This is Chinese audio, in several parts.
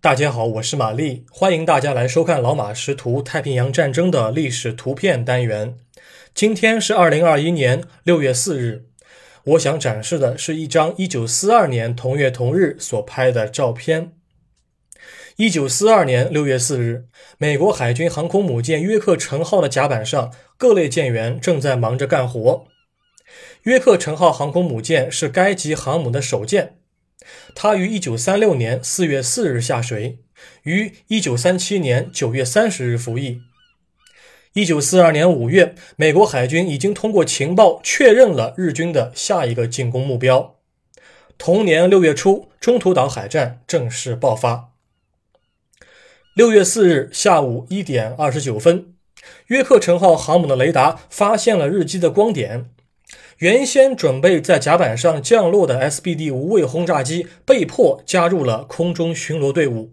大家好，我是玛丽，欢迎大家来收看老马识图太平洋战争的历史图片单元。今天是二零二一年六月四日，我想展示的是一张一九四二年同月同日所拍的照片。一九四二年六月四日，美国海军航空母舰约克城号的甲板上，各类舰员正在忙着干活。约克城号航空母舰是该级航母的首舰。它于一九三六年四月四日下水，于一九三七年九月三十日服役。一九四二年五月，美国海军已经通过情报确认了日军的下一个进攻目标。同年六月初，中途岛海战正式爆发。六月四日下午一点二十九分，约克城号航母的雷达发现了日机的光点。原先准备在甲板上降落的 SBD 无畏轰炸机被迫加入了空中巡逻队伍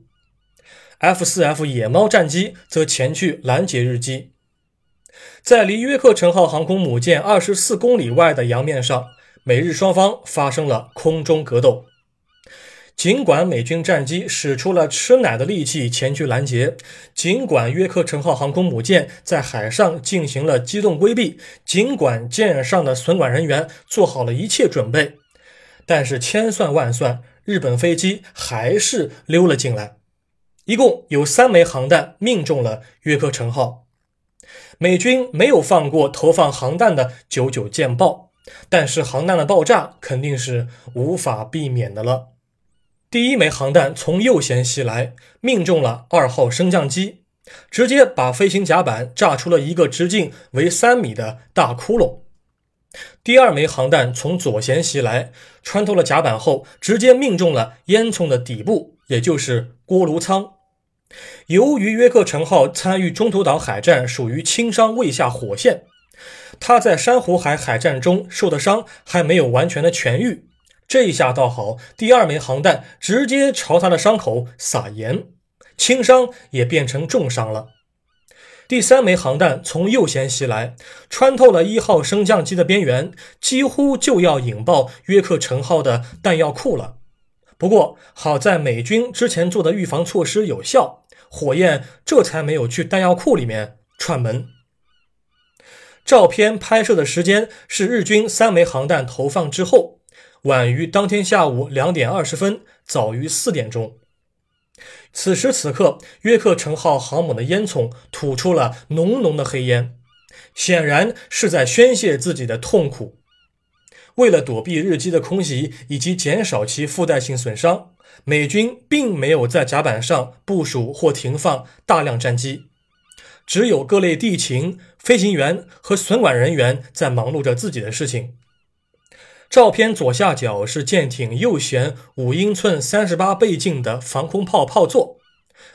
，F-4F 野猫战机则前去拦截日机。在离约克城号航空母舰二十四公里外的洋面上，美日双方发生了空中格斗。尽管美军战机使出了吃奶的力气前去拦截，尽管约克城号航空母舰在海上进行了机动规避，尽管舰上的损管人员做好了一切准备，但是千算万算，日本飞机还是溜了进来。一共有三枚航弹命中了约克城号。美军没有放过投放航弹的九九舰爆，但是航弹的爆炸肯定是无法避免的了。第一枚航弹从右舷袭来，命中了二号升降机，直接把飞行甲板炸出了一个直径为三米的大窟窿。第二枚航弹从左舷袭来，穿透了甲板后，直接命中了烟囱的底部，也就是锅炉舱。由于约克城号参与中途岛海战，属于轻伤未下火线，他在珊瑚海海战中受的伤还没有完全的痊愈。这一下倒好，第二枚航弹直接朝他的伤口撒盐，轻伤也变成重伤了。第三枚航弹从右舷袭来，穿透了一号升降机的边缘，几乎就要引爆约克城号的弹药库了。不过好在美军之前做的预防措施有效，火焰这才没有去弹药库里面串门。照片拍摄的时间是日军三枚航弹投放之后。晚于当天下午两点二十分，早于四点钟。此时此刻，约克城号航母的烟囱吐出了浓浓的黑烟，显然是在宣泄自己的痛苦。为了躲避日机的空袭以及减少其附带性损伤，美军并没有在甲板上部署或停放大量战机，只有各类地勤、飞行员和损管人员在忙碌着自己的事情。照片左下角是舰艇右舷五英寸三十八倍镜的防空炮炮座，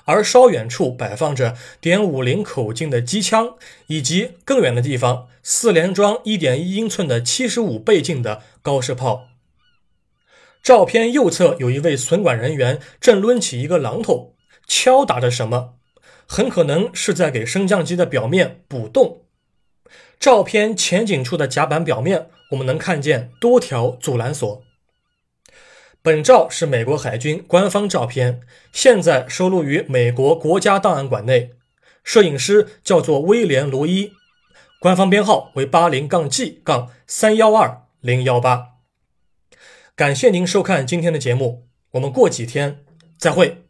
而稍远处摆放着点五零口径的机枪，以及更远的地方四连装一点一英寸的七十五倍镜的高射炮。照片右侧有一位损管人员正抡起一个榔头敲打着什么，很可能是在给升降机的表面补洞。照片前景处的甲板表面。我们能看见多条阻拦索。本照是美国海军官方照片，现在收录于美国国家档案馆内。摄影师叫做威廉·罗伊，官方编号为八零杠 G 杠三幺二零幺八。感谢您收看今天的节目，我们过几天再会。